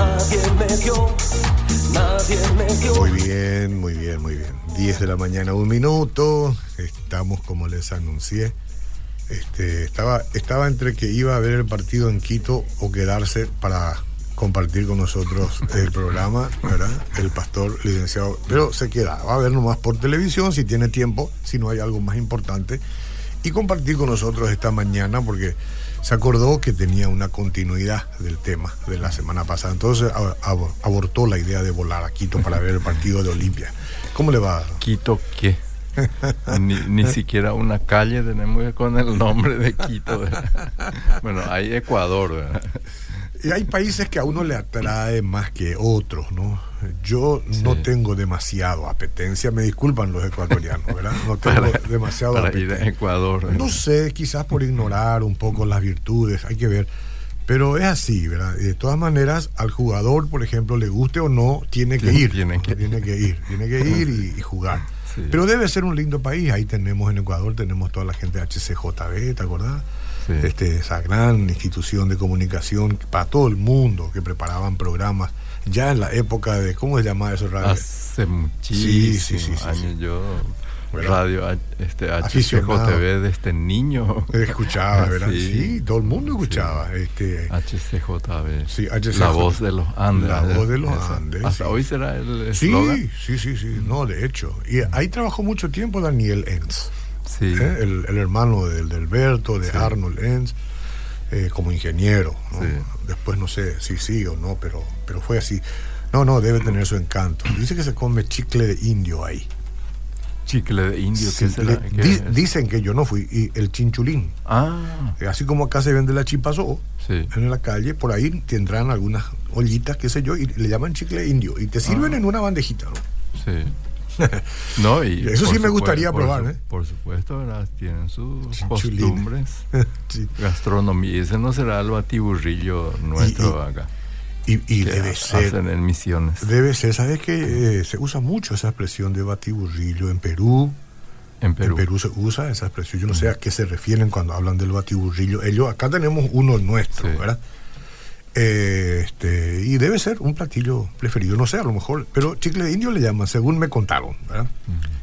nadie me dio, nadie me dio. Muy bien, muy bien, muy bien. 10 de la mañana, un minuto. Estamos como les anuncié. Este, estaba, estaba entre que iba a ver el partido en Quito o quedarse para compartir con nosotros el programa, ¿verdad? El pastor licenciado. Pero se queda, va a ver nomás por televisión si tiene tiempo, si no hay algo más importante. Y compartir con nosotros esta mañana porque se acordó que tenía una continuidad del tema de la semana pasada. Entonces ab- abortó la idea de volar a Quito para ver el partido de Olimpia. ¿Cómo le va? ¿Quito qué? ni, ni siquiera una calle tenemos con el nombre de Quito. ¿verdad? Bueno, hay Ecuador. ¿verdad? Y hay países que a uno le atrae más que otros, ¿no? Yo no tengo demasiado apetencia, me disculpan los ecuatorianos, ¿verdad? No tengo Para, demasiado para ir a apetencia. Ecuador. ¿verdad? No sé, quizás por ignorar un poco las virtudes, hay que ver. Pero es así, ¿verdad? De todas maneras, al jugador, por ejemplo, le guste o no, tiene que Tiene- ir. tiene que- tiene que ir, tiene que ir y, y jugar. Sí. Pero debe ser un lindo país. Ahí tenemos en Ecuador, tenemos toda la gente de HCJB, ¿te acordás? Sí. Este, esa gran institución de comunicación para todo el mundo que preparaban programas ya en la época de, ¿cómo se llamaba eso? Radio? Hace muchísimos sí, sí, sí, años yo ¿Verdad? radio este Aficionado. HCJB de este niño Escuchaba, ¿verdad? Sí, Sí. todo el mundo escuchaba. Este, HCJB Sí, la voz de los Andes La voz de los Esa. Andes, hasta sí. hoy será el eslogan Sí, sí, sí, sí, no, de hecho. Y ahí trabajó mucho tiempo Daniel Enz, sí, ¿eh? el, el hermano del de Alberto, de Sí. Arnold Enz, eh, como ingeniero. ¿no? Sí. Después no sé si sí o no, pero, pero fue así. No, no, debe tener su encanto. Dice que se come chicle de indio ahí. chicle de indio Sí, ¿qué será? le- ¿Qué di- es? dicen que yo no fui, y el chinchulín. ah Eh, Así como acá se vende la chipazó en la calle, por ahí tendrán algunas ollitas, qué sé yo, y le llaman chicle indio. Y te sirven Ah. en una bandejita, ¿no? Sí. No, y Eso sí me gustaría por probar, su- ¿eh? Por supuesto, ¿verdad? Tienen sus costumbres, Sí. gastronomía. Ese no será el batiburrillo nuestro y- acá. Y, debe ser, Hacen en misiones. debe ser, ¿sabes que se usa mucho esa expresión de batiburrillo en Perú? en Perú. En Perú se usa esa expresión. Yo no sé a qué se refieren cuando hablan del batiburrillo. Ellos, acá tenemos uno nuestro, Sí. ¿verdad? Eh, este, y debe ser un platillo preferido, no sé, a lo mejor, pero chicle de indio le llaman, según me contaron, ¿verdad?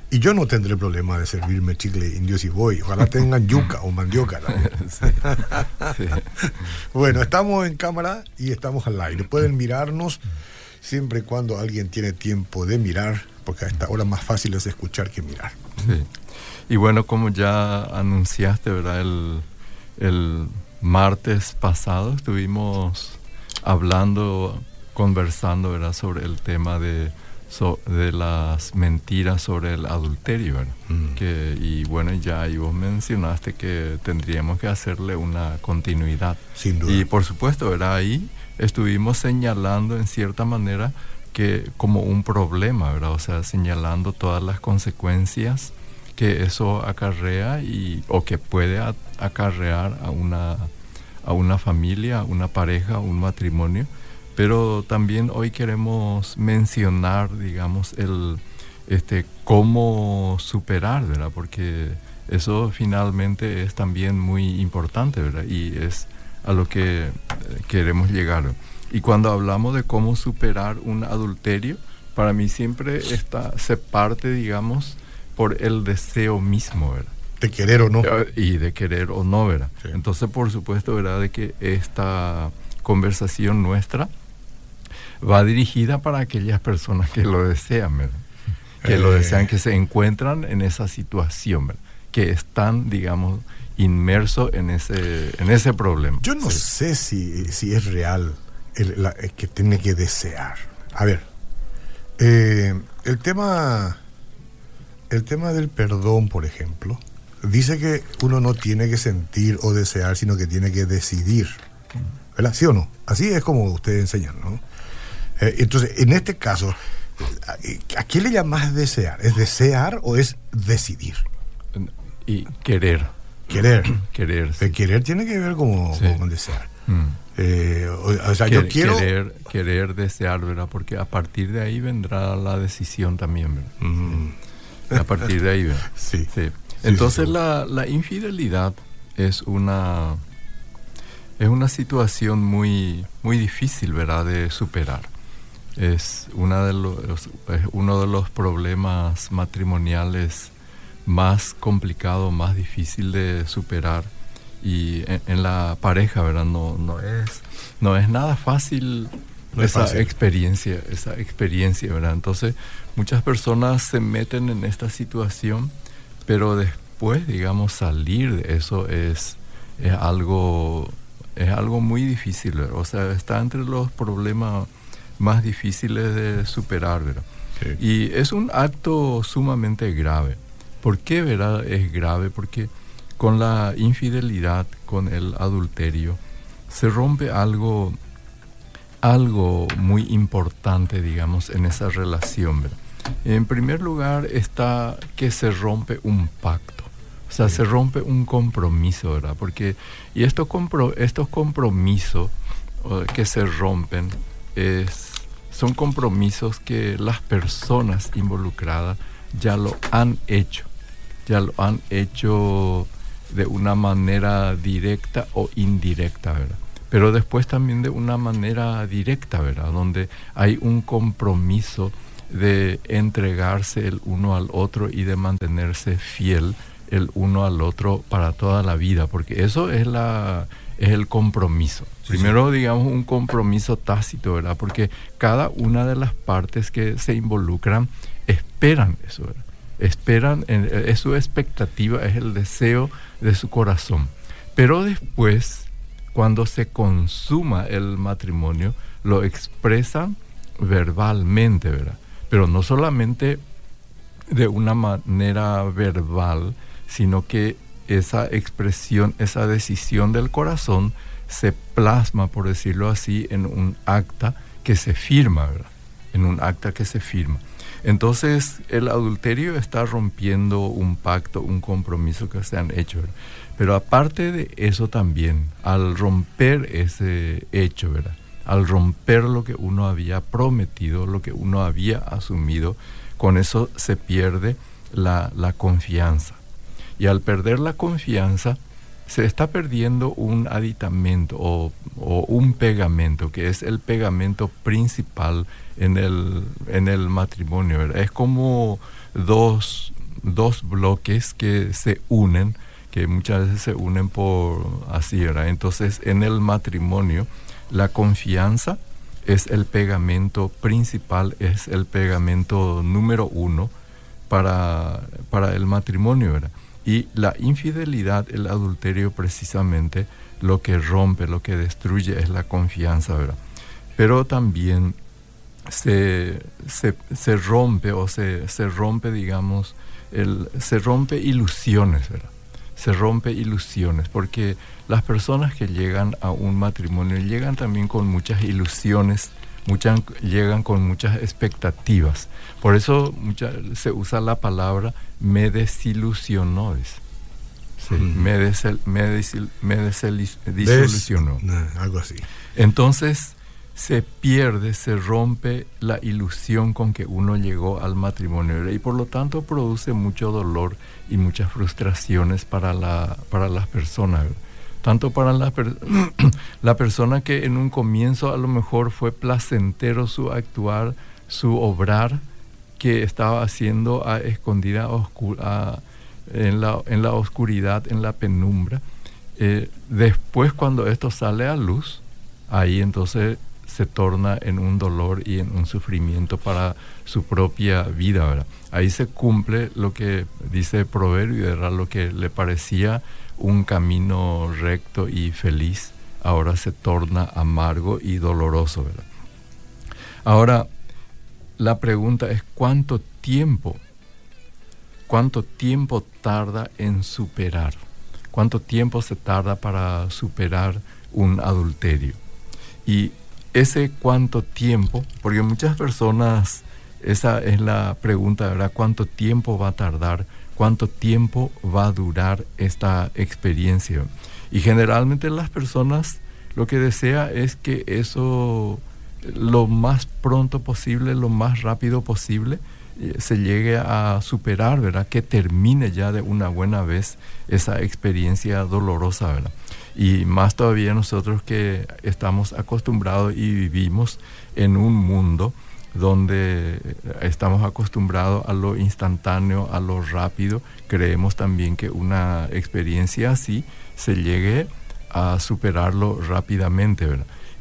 Y yo no tendré problema de servirme chicle indio si voy. Ojalá tengan yuca o mandioca. también. Sí. Sí. Bueno, estamos en cámara y estamos al aire. Pueden mirarnos siempre y cuando alguien tiene tiempo de mirar, porque a esta hora más fácil es escuchar que mirar. Sí. Y bueno, como ya anunciaste, ¿verdad? El, el martes pasado estuvimos hablando, conversando, ¿verdad? Sobre el tema de, so- de las mentiras sobre el adulterio, ¿verdad? Mm. Que, y bueno, ya ahí vos mencionaste que tendríamos que hacerle una continuidad. Sin duda. Y por supuesto, ¿verdad? Ahí estuvimos señalando en cierta manera que como un problema, ¿verdad? O sea, señalando todas las consecuencias que eso acarrea y o que puede acarrear a una a una familia, una pareja, un matrimonio, pero también hoy queremos mencionar, digamos, el este cómo superar, ¿verdad? Porque eso finalmente es también muy importante, ¿verdad? Y es a lo que eh, queremos llegar. Y cuando hablamos de cómo superar un adulterio, para mí siempre está, se parte, digamos, por el deseo mismo, ¿verdad? De querer o no. Eh, Y de querer o no, ¿verdad? Sí. Entonces, por supuesto, ¿verdad? De que esta conversación nuestra va dirigida para aquellas personas que lo desean, ¿verdad? Que lo Eh. desean, que se encuentran en esa situación, ¿verdad? Que están, digamos, inmersos en ese, en ese problema. Yo no Sí. sé si, si es real el, la- el que tiene que desear. A ver, eh, el tema, el tema del perdón, por ejemplo, dice que uno no tiene que sentir o desear, sino que tiene que decidir. ¿Verdad? ¿Sí o no? Así es como ustedes enseñan, ¿no? Eh, entonces, en este caso, eh, ¿a qué le llamas desear? ¿Es desear o es decidir? Y querer. Querer. Querer. sí. El querer tiene que ver como, Sí. con desear. Mm. Eh, o, o sea, Quer- yo quiero... Querer, querer, desear, ¿verdad? Porque a partir de ahí vendrá la decisión también, ¿verdad? Mm, A partir de ahí, ¿verdad? sí. Entonces la infidelidad es una es una situación muy, muy difícil, ¿verdad?, de superar. Es, una de los, es uno de los problemas matrimoniales más complicado, más difícil de superar. Y en, la pareja, ¿verdad? No, no, es, no es nada fácil esa experiencia, esa experiencia, ¿verdad? Entonces, muchas personas se meten en esta situación, pero después, digamos, salir de eso es, es algo es algo muy difícil, o sea, está entre los problemas más difíciles de superar, ¿verdad? Y es un acto sumamente grave. ¿Por qué, verdad? Es grave porque con la infidelidad, con el adulterio, se rompe algo, algo muy importante, digamos, en esa relación, ¿verdad? En primer lugar está que se rompe un pacto. O sea, se rompe un compromiso, ¿verdad? Porque, y estos, compro, estos compromisos que se rompen son compromisos que las personas involucradas ya lo han hecho, ya lo han hecho de una manera directa o indirecta, ¿verdad? Pero después también de una manera directa, ¿verdad? Donde hay un compromiso de entregarse el uno al otro y de mantenerse fiel el uno al otro para toda la vida, porque eso es la es el compromiso. Primero, digamos, un compromiso tácito, ¿verdad? Porque cada una de las partes que se involucran esperan eso, ¿verdad? Esperan, es su expectativa, es el deseo de su corazón. Pero después, cuando se consuma el matrimonio, lo expresan verbalmente, ¿verdad? Pero no solamente de una manera verbal, sino que esa expresión, esa decisión del corazón se plasma, por decirlo así, en un acta que se firma, ¿verdad? En un acta que se firma. Entonces, el adulterio está rompiendo un pacto, un compromiso que se han hecho. Pero aparte de eso también, al romper ese hecho, ¿verdad? Al romper lo que uno había prometido, lo que uno había asumido, con eso se pierde la, la confianza. Y al perder la confianza, se está perdiendo un aditamento o, un pegamento, que es el pegamento principal en el, en el matrimonio. Es como dos, dos bloques que se unen, que muchas veces se unen por así. Entonces, en el matrimonio, la confianza es el pegamento principal, es el pegamento número uno para, para el matrimonio, ¿verdad? Y la infidelidad, el adulterio precisamente, lo que rompe, lo que destruye es la confianza, ¿verdad? Pero también se, se, rompe o se, se, rompe, digamos, el, se rompe ilusiones, ¿verdad? Se rompe ilusiones, porque las personas que llegan a un matrimonio llegan también con muchas ilusiones muchas llegan con muchas expectativas. Por eso se usa la palabra me desilusionó. Sí, me, desilusionó. algo así. Entonces se pierde, se rompe la ilusión con que uno llegó al matrimonio y por lo tanto produce mucho dolor y muchas frustraciones para, la, para las personas tanto para la, la persona que en un comienzo a lo mejor fue placentero su actuar, su obrar, que estaba haciendo a escondida en, la, en, la, oscuridad, en la penumbra. Eh, después cuando esto sale a luz, ahí entonces se torna en un dolor y en un sufrimiento para su propia vida. ¿verdad? Ahí se cumple lo que dice proverbio, era lo que le parecía un camino recto y feliz ahora se torna amargo y doloroso, ¿verdad? Ahora, la pregunta es cuánto tiempo, cuánto tiempo tarda en superar, cuánto tiempo se tarda para superar un adulterio. Y ese cuánto tiempo, porque muchas personas, esa es la pregunta, ¿verdad? ¿Cuánto tiempo va a tardar cuánto tiempo va a durar esta experiencia. Y generalmente las personas lo que desea es que eso lo más pronto posible, lo más rápido posible, eh, se llegue a superar, ¿verdad? Que termine ya de una buena vez esa experiencia dolorosa, ¿verdad? Y más todavía nosotros que estamos acostumbrados y vivimos en un mundo donde estamos acostumbrados a lo instantáneo, a lo rápido, creemos también que una experiencia así se llegue a superarlo rápidamente.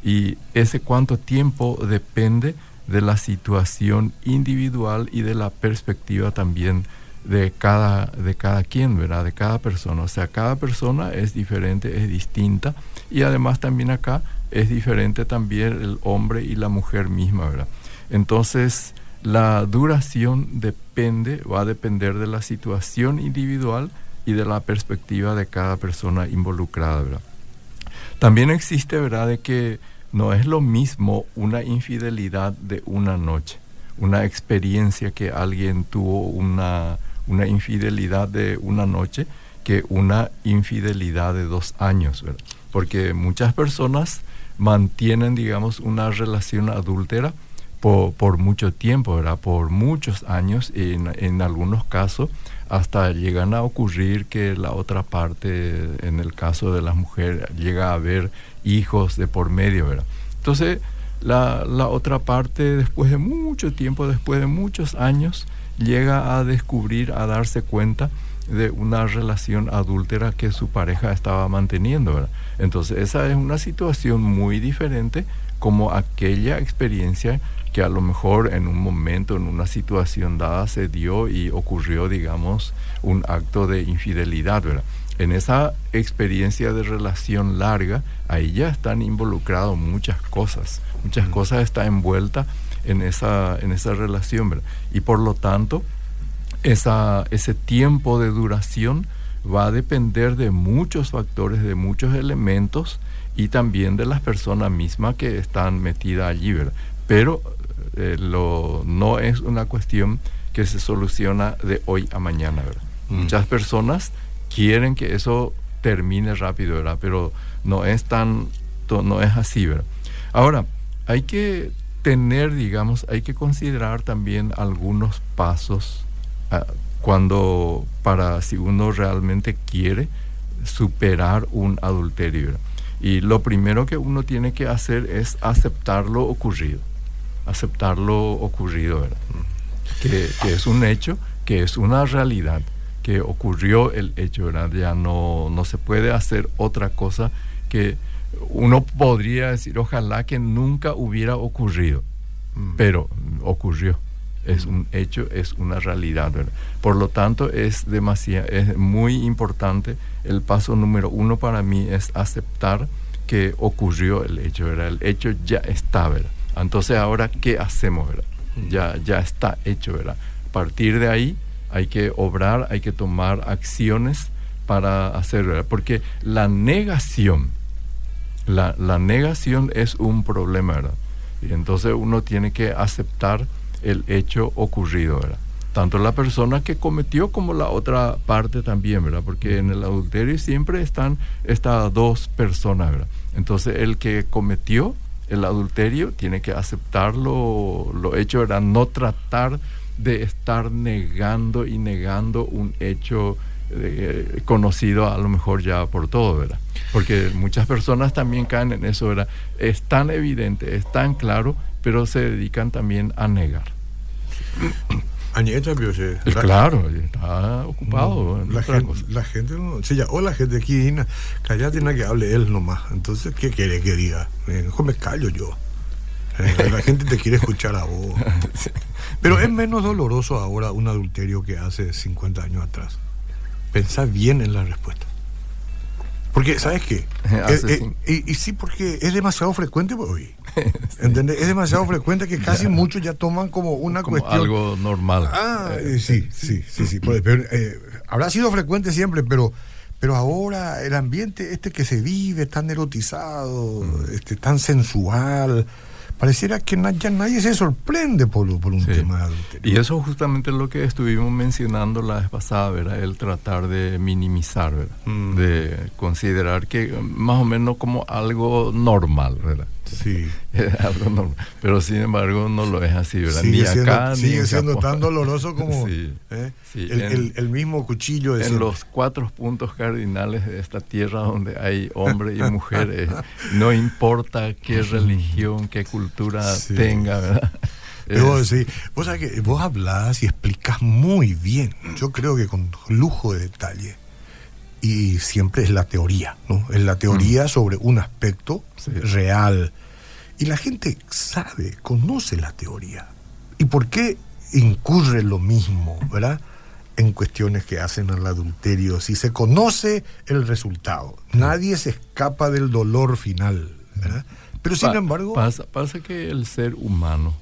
Y ese cuánto tiempo depende de la situación individual y de la perspectiva también de cada, de cada quien, ¿verdad? De cada persona. O sea, cada persona es diferente, es distinta. Y además también acá es diferente también el hombre y la mujer misma, ¿verdad? Entonces, la duración depende, va a depender de la situación individual y de la perspectiva de cada persona involucrada, ¿verdad? También existe, ¿verdad?, de que no es lo mismo una infidelidad de una noche, una experiencia que alguien tuvo una, una infidelidad de una noche que una infidelidad de dos años, ¿verdad? Porque muchas personas mantienen, digamos, una relación adúltera por, mucho tiempo, ¿verdad? Por muchos años, en, en algunos casos hasta llegan a ocurrir que la otra parte, en el caso de las mujeres, llega a haber hijos de por medio, ¿verdad? Entonces, la, la, otra parte, después de mucho tiempo, después de muchos años, llega a descubrir, a darse cuenta de una relación adúltera que su pareja estaba manteniendo, ¿verdad? Entonces, esa es una situación muy diferente como aquella experiencia que a lo mejor en un momento, en una situación dada, se dio y ocurrió, digamos, un acto de infidelidad, ¿verdad? En esa experiencia de relación larga, ahí ya están involucradas muchas cosas, muchas cosas están envueltas en esa, en esa relación, ¿verdad? Y por lo tanto, esa, ese tiempo de duración va a depender de muchos factores, de muchos elementos y también de las personas mismas que están metidas allí, ¿verdad? Pero eh, lo, no es una cuestión que se soluciona de hoy a mañana, ¿verdad? Mm. Muchas personas quieren que eso termine rápido, ¿verdad? Pero no es tan, no es así, ¿verdad? Ahora, hay que tener, digamos, hay que considerar también algunos pasos uh, cuando, para si uno realmente quiere superar un adulterio. Y lo primero que uno tiene que hacer es aceptar lo ocurrido, aceptar lo ocurrido, ¿verdad? Que, que es un hecho, que es una realidad que ocurrió el hecho, ¿verdad? Ya no, no se puede hacer otra cosa que uno podría decir, ojalá que nunca hubiera ocurrido, mm. pero ocurrió. Es mm. un hecho, es una realidad, ¿verdad? Por lo tanto, es demasiado, es muy importante. El paso número uno para mí es aceptar que ocurrió el hecho, ¿verdad? El hecho ya está, ¿verdad? Entonces, ahora, ¿qué hacemos, ¿verdad? Mm. Ya, ya está hecho, ¿verdad? A partir de ahí, hay que obrar, hay que tomar acciones para hacerlo, porque la negación, la, la, negación es un problema, ¿verdad? Y entonces uno tiene que aceptar el hecho ocurrido, ¿verdad? Tanto la persona que cometió como la otra parte también, ¿verdad? Porque en el adulterio siempre están estas dos personas, ¿verdad? Entonces el que cometió el adulterio tiene que aceptar lo, lo hecho, ¿verdad? No tratar de estar negando y negando un hecho eh, conocido a lo mejor ya por todo, ¿verdad? Porque muchas personas también caen en eso, ¿verdad? Es tan evidente, es tan claro, pero se dedican también a negar. Añeta, pero se, la, claro, está ocupado. No, la, gente, la, gente, no, ya, o la gente aquí, callate, que hable él nomás. Entonces, ¿qué quiere que diga? Mejor me callo yo. Eh, la gente te quiere escuchar a vos. Pero es menos doloroso ahora un adulterio que hace 50 años atrás. Pensá bien en la respuesta. Porque, ¿sabes qué? Eh, eh, y, y, sí, porque es demasiado frecuente hoy. ¿Entendés? Es demasiado frecuente que casi muchos ya toman como una como cuestión. Algo normal. Ah, sí, sí, sí, sí. Pero, habrá sido frecuente siempre, pero pero ahora el ambiente este que se vive tan erotizado, mm. este tan sensual, pareciera que ya nadie se sorprende por, por un tema de adulterio. Y eso justamente es lo que estuvimos mencionando la vez pasada, ¿verdad? El tratar de minimizar, ¿verdad? Mm. De considerar que más o menos como algo normal, ¿verdad? Sí. Pero sin embargo no lo es así, ¿verdad? Sigue ni siendo, acá sigue en siendo tan doloroso como Sí, ¿eh? sí, el, en- el- el mismo cuchillo de En siempre. los cuatro puntos cardinales de esta tierra donde hay hombre y mujer, eh, no importa qué religión, qué cultura Sí. tenga, ¿verdad? Debo decir, vos sabés que vos hablás y explicás muy bien, yo creo que con lujo de detalle. Y siempre es la teoría, ¿no? Es la teoría sobre un aspecto Mm. Sí. real. Y la gente sabe, conoce la teoría. ¿Y por qué incurre lo mismo, verdad? En cuestiones que hacen al adulterio. Si se conoce el resultado, nadie se escapa del dolor final, ¿verdad? Pero sin Pa- embargo... Pasa, pasa que el ser humano,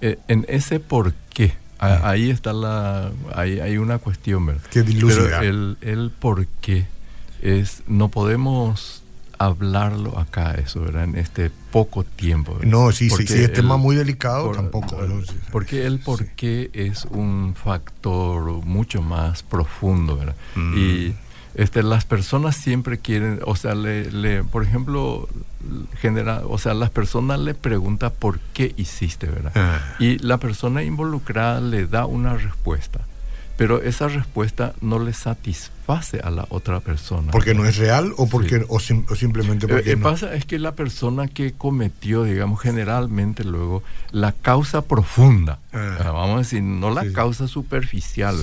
eh, en ese por qué, ahí está la. Ahí hay una cuestión, ¿verdad? Que. Pero el, el por qué es. No podemos hablarlo acá, eso, ¿verdad? En este poco tiempo. ¿verdad? No, sí, sí, Porque sí, es tema muy delicado, por- tampoco. Sí, sí. Porque el por qué es un factor mucho más profundo, ¿verdad? Mm. Y este, las personas siempre quieren, o sea, le, le- por ejemplo, genera, o sea, las personas le preguntan por qué hiciste, ¿verdad? Ah. Y la persona involucrada le da una respuesta, pero esa respuesta no le satisface a la otra persona. ¿Porque no es real o, porque, Sí. o, sim- o simplemente Lo porque que no? pasa es que la persona que cometió, digamos, generalmente luego, la causa profunda, Ah. vamos a decir, no la Sí, causa superficial,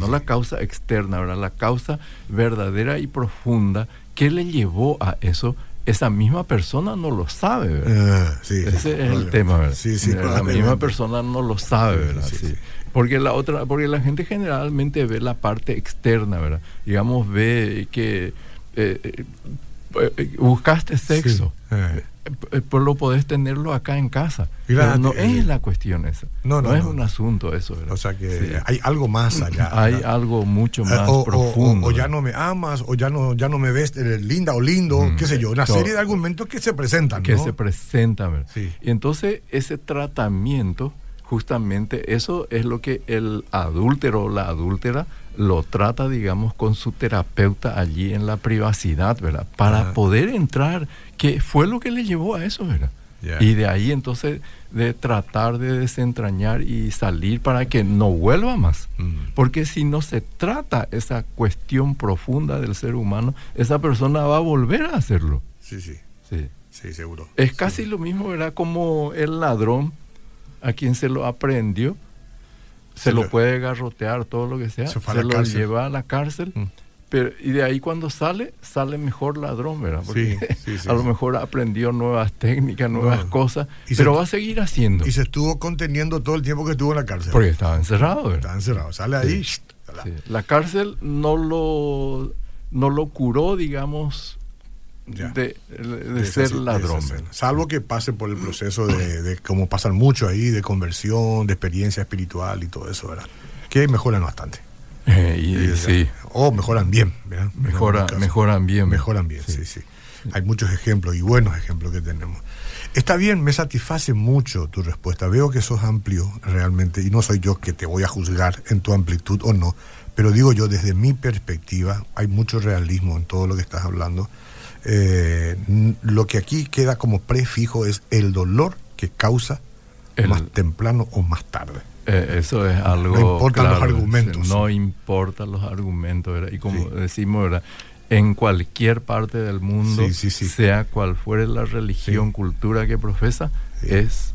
no la causa externa, ¿verdad? La causa verdadera y profunda que le llevó a eso, esa misma persona no lo sabe, ¿verdad? Ah, sí, sí, Ese es el tema, ¿verdad? Sí, sí, la misma persona no lo sabe, Sí, ¿verdad? Porque la otra, porque la gente generalmente ve la parte externa, ¿verdad? Digamos, ve que eh, eh, eh, buscaste sexo. Sí. Eh. Eh, Pues lo podés tenerlo acá en casa. Pero no es la cuestión esa. No, no, es no, un no. asunto eso, ¿verdad? O sea que Sí. hay algo más allá. Hay ¿verdad? algo mucho más o, profundo. o- o ya no me amas, o ya no, ya no me ves linda o lindo, Mm, qué sé yo, una serie de argumentos que se presentan. que se presenta. ¿verdad? Sí. Y entonces ese tratamiento, justamente eso es lo que el adúltero o la adúltera lo trata, digamos, con su terapeuta allí en la privacidad, ¿verdad? Para Ajá. poder entrar, que fue lo que le llevó a eso, ¿verdad? Y de ahí entonces de tratar de desentrañar y salir para que no vuelva más. Mm. Porque si no se trata esa cuestión profunda del ser humano, esa persona va a volver a hacerlo. Sí, sí, Sí. sí, seguro. Es casi lo mismo, ¿verdad? Como el ladrón a quien se lo aprendió, se Se lo lo- puede garrotear, todo lo que sea, Se lo cárcel. lleva a la cárcel, Mm. pero, y de ahí cuando sale, sale mejor ladrón, ¿verdad? Porque Sí, sí, sí, a lo mejor aprendió nuevas técnicas, nuevas No. cosas, Y se- pero va a seguir haciendo, Y se estuvo conteniendo todo el tiempo que estuvo en la cárcel. porque estaba encerrado, ¿verdad? Está encerrado. Sale ahí. La cárcel no lo, no lo curó, digamos, Ya. de, de de ser ladrón. Salvo que pase por el proceso de, de como pasan mucho ahí, de conversión, de experiencia espiritual y todo eso, ¿verdad? Que mejoran bastante. Eh, y, sí, O mejoran bien, ¿verdad? Mejora, mejoran bien. Mejoran bien, sí. sí, Hay muchos ejemplos y buenos ejemplos que tenemos. Está bien, me satisface mucho tu respuesta. Veo que sos amplio realmente y no soy yo que te voy a juzgar en tu amplitud o no, pero digo yo desde mi perspectiva hay mucho realismo en todo lo que estás hablando. Eh, lo que aquí queda como prefijo es el dolor que causa El- más temprano o más tarde. Eh, eso es algo. No importan los argumentos. No importan los argumentos, ¿verdad? Y como Sí. decimos, ¿verdad? En cualquier parte del mundo, Sí, sí, sí. sea cual fuere la religión, cultura que profesa, es.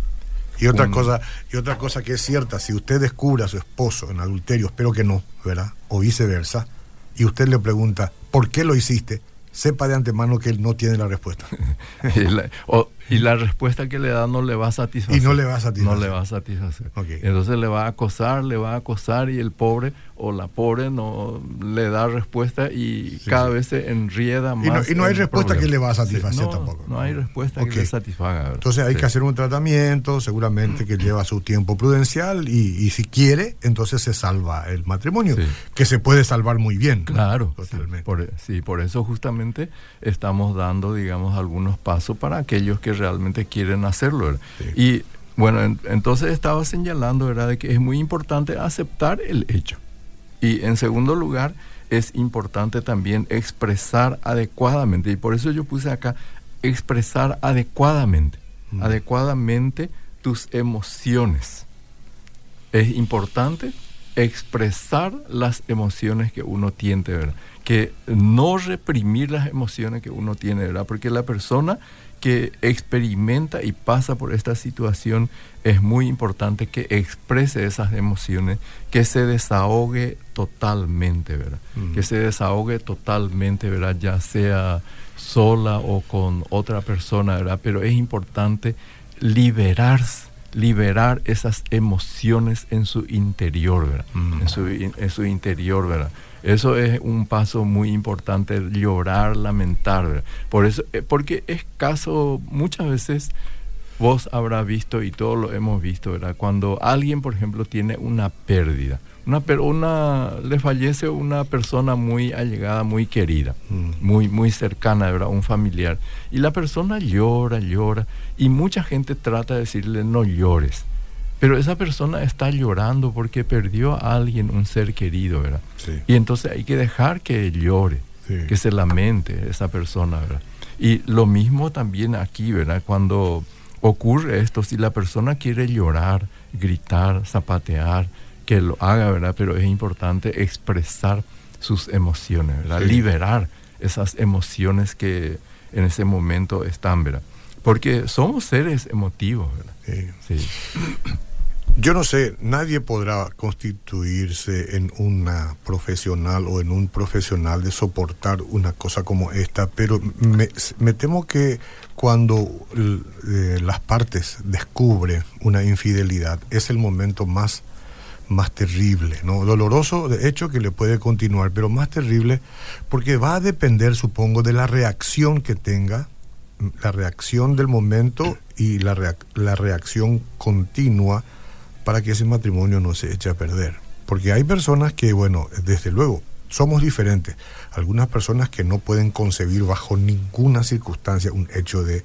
Y otra cosa, y otra cosa que es cierta, si usted descubre a su esposo en adulterio, espero que no, ¿verdad? O viceversa, y usted le pregunta, ¿por qué lo hiciste? Sepa de antemano que él no tiene la respuesta. y, la, o- y la respuesta que le da no le va a satisfacer. Y no le va a satisfacer. No le va a satisfacer. Entonces le va a acosar, le va a acosar y el pobre o la pobre no le da respuesta y Sí, cada sí. vez se enrieda Y no- más. y no hay respuesta que le va a satisfacer no, tampoco. No hay respuesta que le satisfaga. ¿verdad? Entonces hay que hacer un tratamiento, seguramente que lleva su tiempo prudencial, y, y si quiere, entonces se salva el matrimonio, que se puede salvar muy bien. Claro, Totalmente. Sí por, sí, por eso justamente estamos dando, digamos, algunos pasos para aquellos que realmente quieren hacerlo. Y bueno, en- entonces estaba señalando, ¿verdad?, de que es muy importante aceptar el hecho. Y en segundo lugar, es importante también expresar adecuadamente. Y por eso yo puse acá, expresar adecuadamente. Mm. adecuadamente tus emociones. Es importante expresar las emociones que uno tiene, ¿verdad? Que no reprimir las emociones que uno tiene, ¿verdad? Porque la persona que experimenta y pasa por esta situación es muy importante que exprese esas emociones, que se desahogue totalmente, ¿verdad? Que se desahogue totalmente, ¿verdad? Ya sea sola o con otra persona, ¿verdad? Pero es importante liberarse, liberar esas emociones en su interior, ¿verdad? En, su, en su interior, ¿verdad? Eso es un paso muy importante, llorar, lamentar. Por eso, eh, porque es caso, muchas veces vos habrás visto y todos lo hemos visto, ¿verdad? Cuando alguien, por ejemplo, tiene una pérdida, una, per- una le fallece una persona muy allegada, muy querida, Mm. muy, muy cercana, ¿verdad? Un familiar. Y la persona llora, llora, y mucha gente trata de decirle, no llores. Pero esa persona está llorando porque perdió a alguien, un ser querido, ¿verdad? Sí. Y entonces hay que dejar que llore, Sí. que se lamente esa persona, ¿verdad? Y lo mismo también aquí, ¿verdad? Cuando ocurre esto, si la persona quiere llorar, gritar, zapatear, que lo haga, ¿verdad? Pero es importante expresar sus emociones, ¿verdad? Sí. Liberar esas emociones que en ese momento están, ¿verdad? Porque somos seres emotivos, ¿verdad? Sí. Sí. Yo no sé, nadie podrá constituirse en una profesional o en un profesional de soportar una cosa como esta, pero me, temo que cuando eh, las partes descubren una infidelidad es el momento más más terrible, ¿no? Doloroso, de hecho, que le puede continuar, pero más terrible porque va a depender, supongo, de la reacción que tenga, la reacción del momento y la, reac- la reacción continua para que ese matrimonio no se eche a perder. Porque hay personas que, bueno, desde luego, somos diferentes. Algunas personas que no pueden concebir bajo ninguna circunstancia un hecho de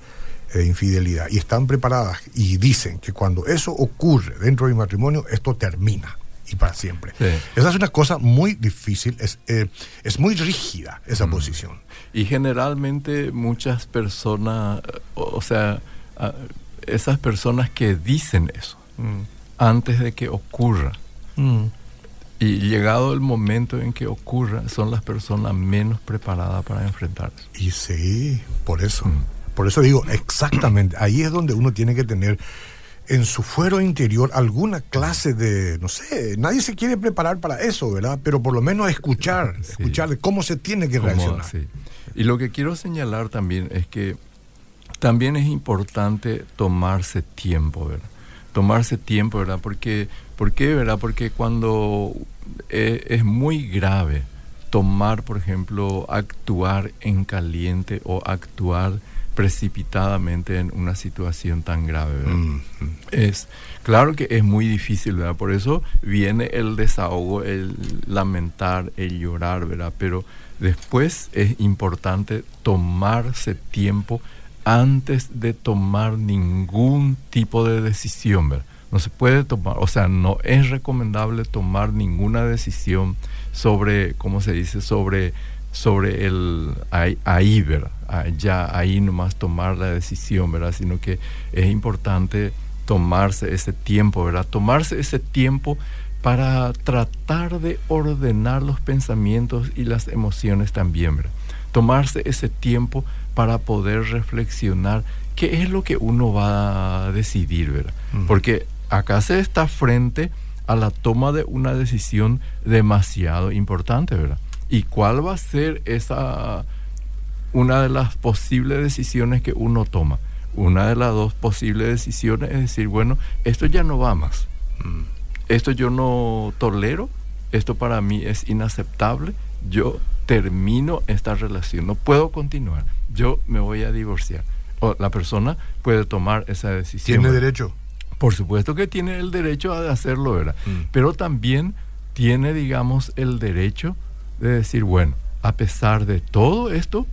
infidelidad y están preparadas y dicen que cuando eso ocurre dentro del matrimonio, esto termina y para siempre. Sí. Esa es una cosa muy difícil, es, eh, es muy rígida esa Mm. posición. Y generalmente muchas personas, o sea, esas personas que dicen eso antes de que ocurra, y llegado el momento en que ocurra, son las personas menos preparadas para enfrentar eso. Y sí, por eso. Mm. Por eso digo, exactamente, ahí es donde uno tiene que tener en su fuero interior alguna clase de, no sé, nadie se quiere preparar para eso, ¿verdad? Pero por lo menos escuchar, Sí. escuchar de cómo se tiene que reaccionar. sí. Y lo que quiero señalar también es que también es importante tomarse tiempo, ¿verdad? Tomarse tiempo, ¿verdad? Porque, ¿Por qué, verdad? Porque cuando eh, es muy grave tomar, por ejemplo, actuar en caliente o actuar precipitadamente en una situación tan grave, ¿verdad? Mm, mm. Es claro que es muy difícil, ¿verdad? Por eso viene el desahogo, el lamentar, el llorar, ¿verdad? Pero después es importante tomarse tiempo antes de tomar ningún tipo de decisión, ¿verdad? No se puede tomar, o sea, no es recomendable tomar ninguna decisión sobre, ¿cómo se dice? Sobre, sobre el ahí, ahí, ¿verdad? Ya ahí nomás tomar la decisión, ¿verdad? Sino que es importante tomarse ese tiempo, ¿verdad? Tomarse ese tiempo para tratar de ordenar los pensamientos y las emociones también, ¿verdad? Tomarse ese tiempo para poder reflexionar qué es lo que uno va a decidir, ¿verdad? Mm. Porque acá se está frente a la toma de una decisión demasiado importante, ¿verdad? ¿Y cuál va a ser esa una de las posibles decisiones que uno toma? Una de las dos posibles decisiones es decir, bueno, esto ya no va más. Mm. Esto yo no tolero, esto para mí es inaceptable, yo termino esta relación, no puedo continuar, yo me voy a divorciar. O la persona puede tomar esa decisión. Tiene derecho. Por supuesto que tiene el derecho a hacerlo, ¿verdad? Mm. Pero también tiene, digamos, el derecho de decir, bueno, a pesar de todo esto,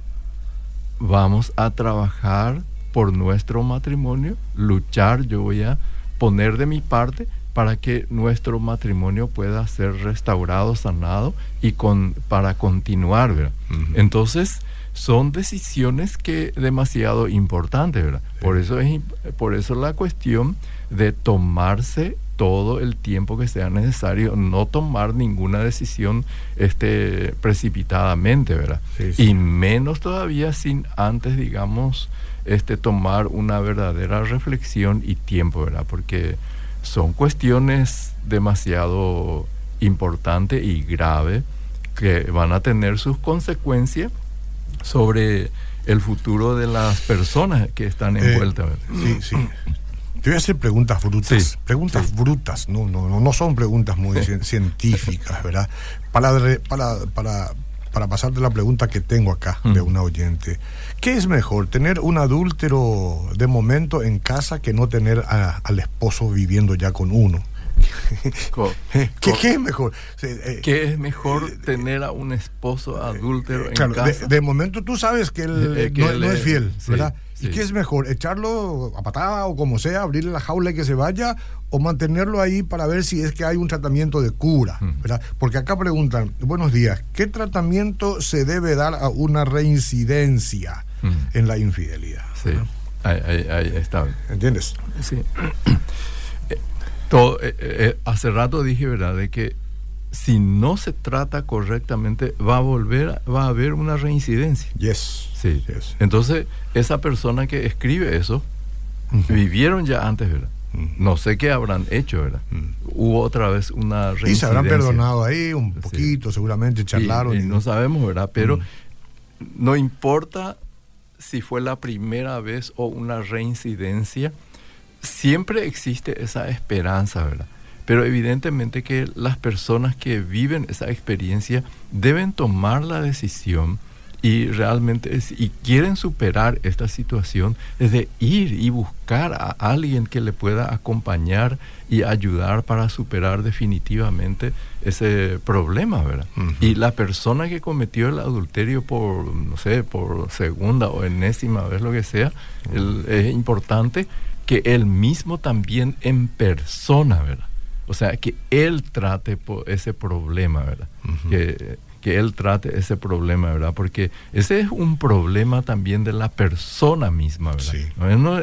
vamos a trabajar por nuestro matrimonio, luchar, yo voy a poner de mi parte para que nuestro matrimonio pueda ser restaurado, sanado y con, para continuar, ¿verdad? Entonces, son decisiones que demasiado importantes, ¿verdad? Por eso es por eso la cuestión de tomarse todo el tiempo que sea necesario, no tomar ninguna decisión este, precipitadamente, ¿verdad? Y menos todavía sin antes, digamos, este, tomar una verdadera reflexión y tiempo, ¿verdad? Porque son cuestiones demasiado importantes y graves que van a tener sus consecuencias sobre el futuro de las personas que están Eh, envueltas. sí, sí. Te voy a hacer preguntas brutas. Sí, preguntas sí. brutas. No, no, no, no son preguntas muy cien- científicas, ¿verdad? Para, para, para, para pasarte la pregunta que tengo acá de Mm. una oyente. ¿Qué es mejor, tener un adúltero de momento en casa que no tener a- al esposo viviendo ya con uno? ¿Qué, qué es mejor? Eh, que es mejor tener a un esposo adúltero en Claro, casa. de momento tú sabes que él Eh, que no, él no es es- fiel, sí, ¿verdad? sí. ¿Y qué es mejor? ¿Echarlo a patada o como sea, abrirle la jaula y que se vaya? ¿O mantenerlo ahí para ver si es que hay un tratamiento de cura? Mm. ¿verdad? Porque acá preguntan, buenos días, ¿qué tratamiento se debe dar a una reincidencia Mm. en la infidelidad? Sí, ahí, ahí- ahí está. ¿Entiendes? Sí. Eh, todo, eh, eh, hace rato dije, ¿verdad?, de que si no se trata correctamente, va a volver, va a haber una reincidencia. Yes. Sí. Yes. Entonces, esa persona que escribe eso, vivieron ya antes, ¿verdad? No sé qué habrán hecho, ¿verdad? Hubo otra vez una reincidencia. Y se habrán perdonado ahí un Sí. poquito, seguramente charlaron. Y- y no sabemos, ¿verdad? Pero no importa si fue la primera vez o una reincidencia, siempre existe esa esperanza, ¿verdad? Pero evidentemente que las personas que viven esa experiencia deben tomar la decisión y realmente es- y quieren superar esta situación es de ir y buscar a alguien que le pueda acompañar y ayudar para superar definitivamente ese problema, ¿verdad? Y la persona que cometió el adulterio por, no sé, por segunda o enésima vez, lo que sea, el- es importante que él mismo también en persona, ¿verdad? O sea, que él trate ese problema, ¿verdad? Que, que él trate ese problema, ¿verdad? Porque ese es un problema también de la persona misma, ¿verdad? Sí.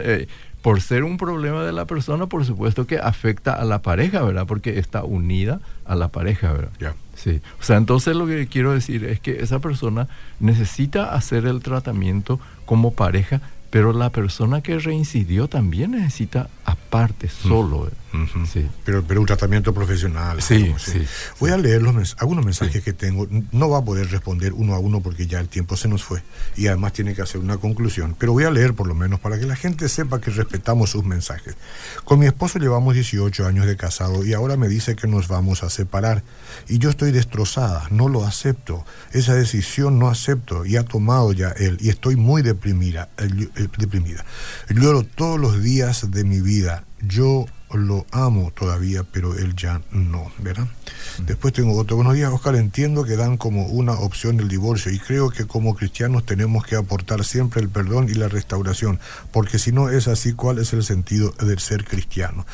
Eh, por ser un problema de la persona, por supuesto que afecta a la pareja, ¿verdad? Porque está unida a la pareja, ¿verdad? Ya. Sí. O sea, entonces lo que quiero decir es que esa persona necesita hacer el tratamiento como pareja, pero la persona que reincidió también necesita aparte, solo. ¿verdad? Ujú. Sí. Pero, pero un tratamiento profesional. Sí, digamos, sí, Voy sí. a leer los mens- algunos mensajes Sí. que tengo. No va a poder responder uno a uno porque ya el tiempo se nos fue. Y además tiene que hacer una conclusión. Pero voy a leer por lo menos para que la gente sepa que respetamos sus mensajes. Con mi esposo llevamos 18 años de casado y ahora me dice que nos vamos a separar. Y yo estoy destrozada. No lo acepto. Esa decisión no acepto. Y ha tomado ya él. Y estoy muy deprimida. eh, eh, deprimida. Lloro todos los días de mi vida. Yo lo amo todavía, pero él ya no, ¿verdad? Después tengo otro. Buenos días, Oscar. Entiendo que dan como una opción el divorcio y creo que como cristianos tenemos que aportar siempre el perdón y la restauración, porque si no es así, ¿cuál es el sentido de ser cristiano?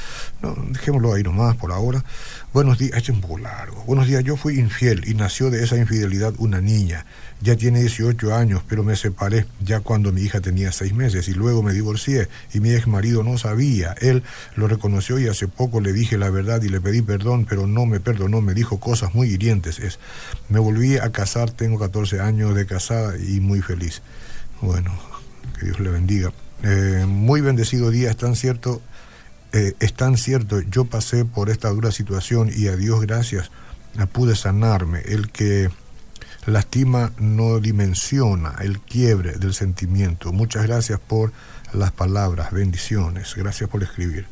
No, dejémoslo ahí nomás por ahora. Buenos días, este es un poco largo. Buenos días, yo fui infiel y nació de esa infidelidad una niña. Ya tiene 18 años, pero me separé ya cuando mi hija tenía 6 meses y luego me divorcié y mi ex marido no sabía. Él lo reconoció y hace poco le dije la verdad y le pedí perdón, pero no me perdonó, me dijo cosas muy hirientes. Es, me volví a casar, tengo 14 años de casada y muy feliz. Bueno, que Dios le bendiga. Eh, muy bendecido día, es tan cierto, eh, es tan cierto, yo pasé por esta dura situación y a Dios gracias pude sanarme. El que lastima no dimensiona el quiebre del sentimiento. Muchas gracias por las palabras, bendiciones, gracias por escribir.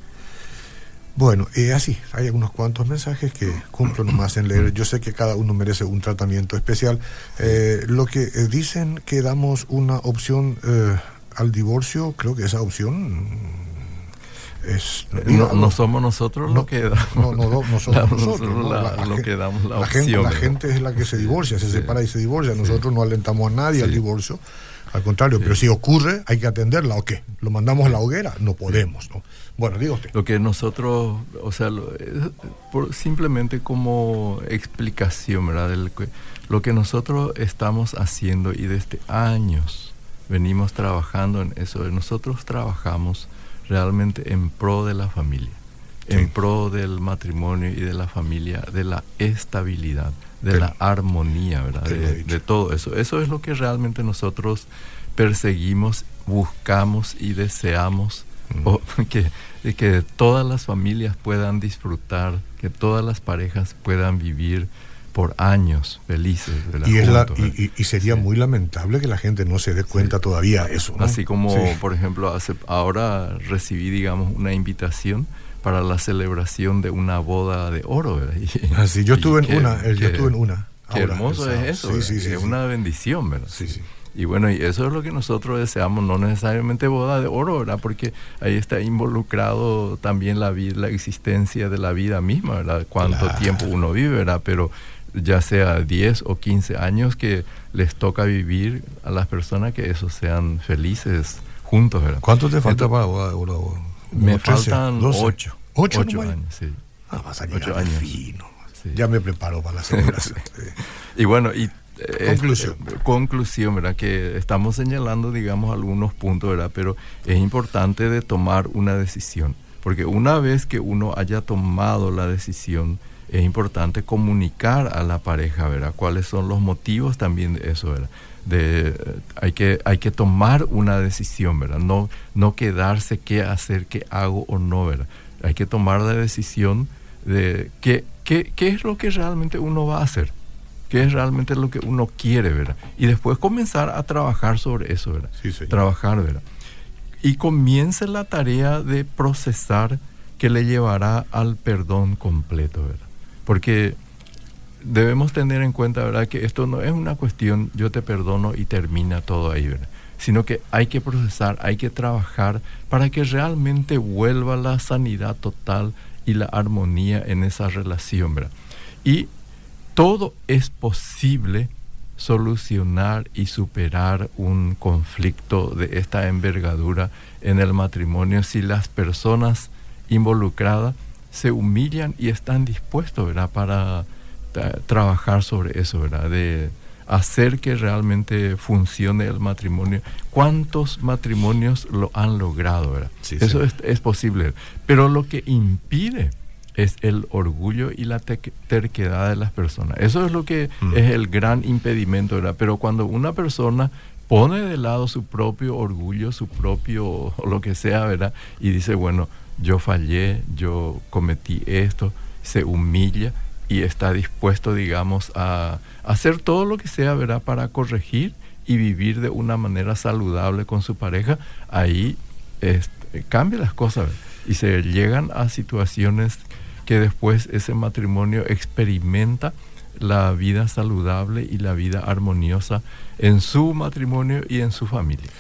Bueno, eh, así, hay algunos cuantos mensajes que cumplo nomás en leer. Yo sé que cada uno merece un tratamiento especial. Eh, lo que eh, dicen que damos una opción eh, al divorcio, creo que esa opción Es, no, no somos nosotros no, lo que damos. No, no, no, somos Nosotros nosotros. ¿no? la- La- la lo que damos la, La gente, opción. la gente es la que se divorcia, se Sí. separa y se divorcia. Nosotros no alentamos a nadie al divorcio. Al contrario, pero si ocurre, hay que atenderla. ¿O qué? ¿Lo mandamos a la hoguera? No podemos. ¿no? Bueno, diga usted. Lo que nosotros, o sea, lo- por- simplemente como explicación, ¿verdad? Del lo que nosotros estamos haciendo y desde años venimos trabajando en eso, nosotros trabajamos realmente en pro de la familia, Sí. en pro del matrimonio y de la familia, de la estabilidad, de Te- la armonía, ¿verdad? De, todo eso. Eso es lo que realmente nosotros perseguimos, buscamos y deseamos Mm. o que, que todas las familias puedan disfrutar, que todas las parejas puedan vivir por años felices. ¿verdad? Y, es la- y, sería Sí. muy lamentable que la gente no se dé cuenta todavía de eso. ¿no? Así como, Sí. por ejemplo, hace, ahora recibí, digamos, una invitación para la celebración de una boda de oro. Y- Ah, yo estuve en una, yo estuve en una. Qué hermoso es eso, Sí, sí, sí, es una bendición, ¿verdad? Sí, sí. Y bueno, y eso es lo que nosotros deseamos, no necesariamente boda de oro, ¿verdad? Porque ahí está involucrado también la vida, la existencia de la vida misma, ¿verdad? Cuánto Claro. tiempo uno vive, ¿verdad? Pero ya sea 10 o 15 años que les toca vivir a las personas que esos sean felices juntos, ¿verdad? ¿Cuánto te falta Entonces, para boda de oro? Me 13, faltan 12? 8. ¿Ocho 8 nomás? años, sí. Ah, vas a Ocho llegar de años. fino. Sí. Ya me preparo para la celebración. Y bueno, y eh, Conclusión. este, conclusión, ¿verdad? Que estamos señalando, digamos, algunos puntos, ¿verdad? Pero es importante de tomar una decisión, porque una vez que uno haya tomado la decisión, es importante comunicar a la pareja, ¿verdad? Cuáles son los motivos también de eso, ¿verdad? De, hay, que, hay que tomar una decisión, ¿verdad? No, no quedarse qué hacer, qué hago o no, ¿verdad? Hay que tomar la decisión de qué, qué, qué es lo que realmente uno va a hacer qué es realmente lo que uno quiere, ¿verdad? Y después comenzar a trabajar sobre eso, ¿verdad? Sí, señor. Trabajar, ¿verdad? Y comience la tarea de procesar que le llevará al perdón completo, ¿verdad? Porque debemos tener en cuenta, ¿verdad? Que esto no es una cuestión, yo te perdono y termina todo ahí, ¿verdad? Sino que hay que procesar, hay que trabajar para que realmente vuelva la sanidad total y la armonía en esa relación, ¿verdad? Y todo es posible solucionar y superar un conflicto de esta envergadura en el matrimonio si las personas involucradas se humillan y están dispuestos, ¿verdad? Para trabajar sobre eso, ¿verdad? De hacer que realmente funcione el matrimonio. ¿Cuántos matrimonios lo han logrado, verdad? Sí, eso sí. es, es posible. Pero lo que impide es el orgullo y la te- terquedad de las personas. Eso es lo que Mm. es el gran impedimento, ¿verdad? Pero cuando una persona pone de lado su propio orgullo, su propio, lo que sea, ¿verdad? Y dice, bueno, yo fallé, yo cometí esto, se humilla y está dispuesto, digamos, a hacer todo lo que sea, ¿verdad? Para corregir y vivir de una manera saludable con su pareja, ahí este, cambia las cosas y se llegan a situaciones que después ese matrimonio experimenta la vida saludable y la vida armoniosa en su matrimonio y en su familia.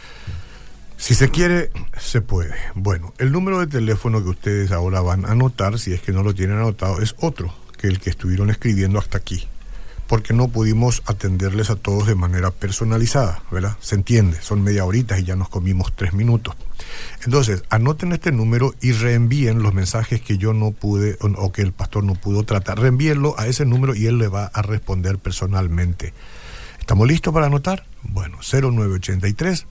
Si se quiere, se puede. Bueno, el número de teléfono que ustedes ahora van a anotar, si es que no lo tienen anotado, es otro que el que estuvieron escribiendo hasta aquí. Porque no pudimos atenderles a todos de manera personalizada, ¿verdad? Se entiende, son media horita y ya nos comimos tres minutos. Entonces, anoten este número y reenvíen los mensajes que yo no pude o, que el pastor no pudo tratar. Reenvíenlo a ese número y él le va a responder personalmente. ¿Estamos listos para anotar? Bueno, 0983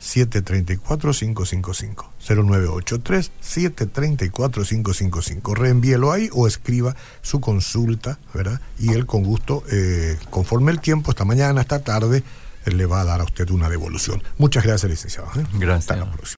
734-555. 0983-734-555. Reenvíelo ahí o escriba su consulta, ¿verdad? Y él con gusto, eh, conforme el tiempo, esta mañana, esta tarde, él le va a dar a usted una devolución. Muchas gracias, licenciado. ¿eh? Gracias. Hasta la próxima.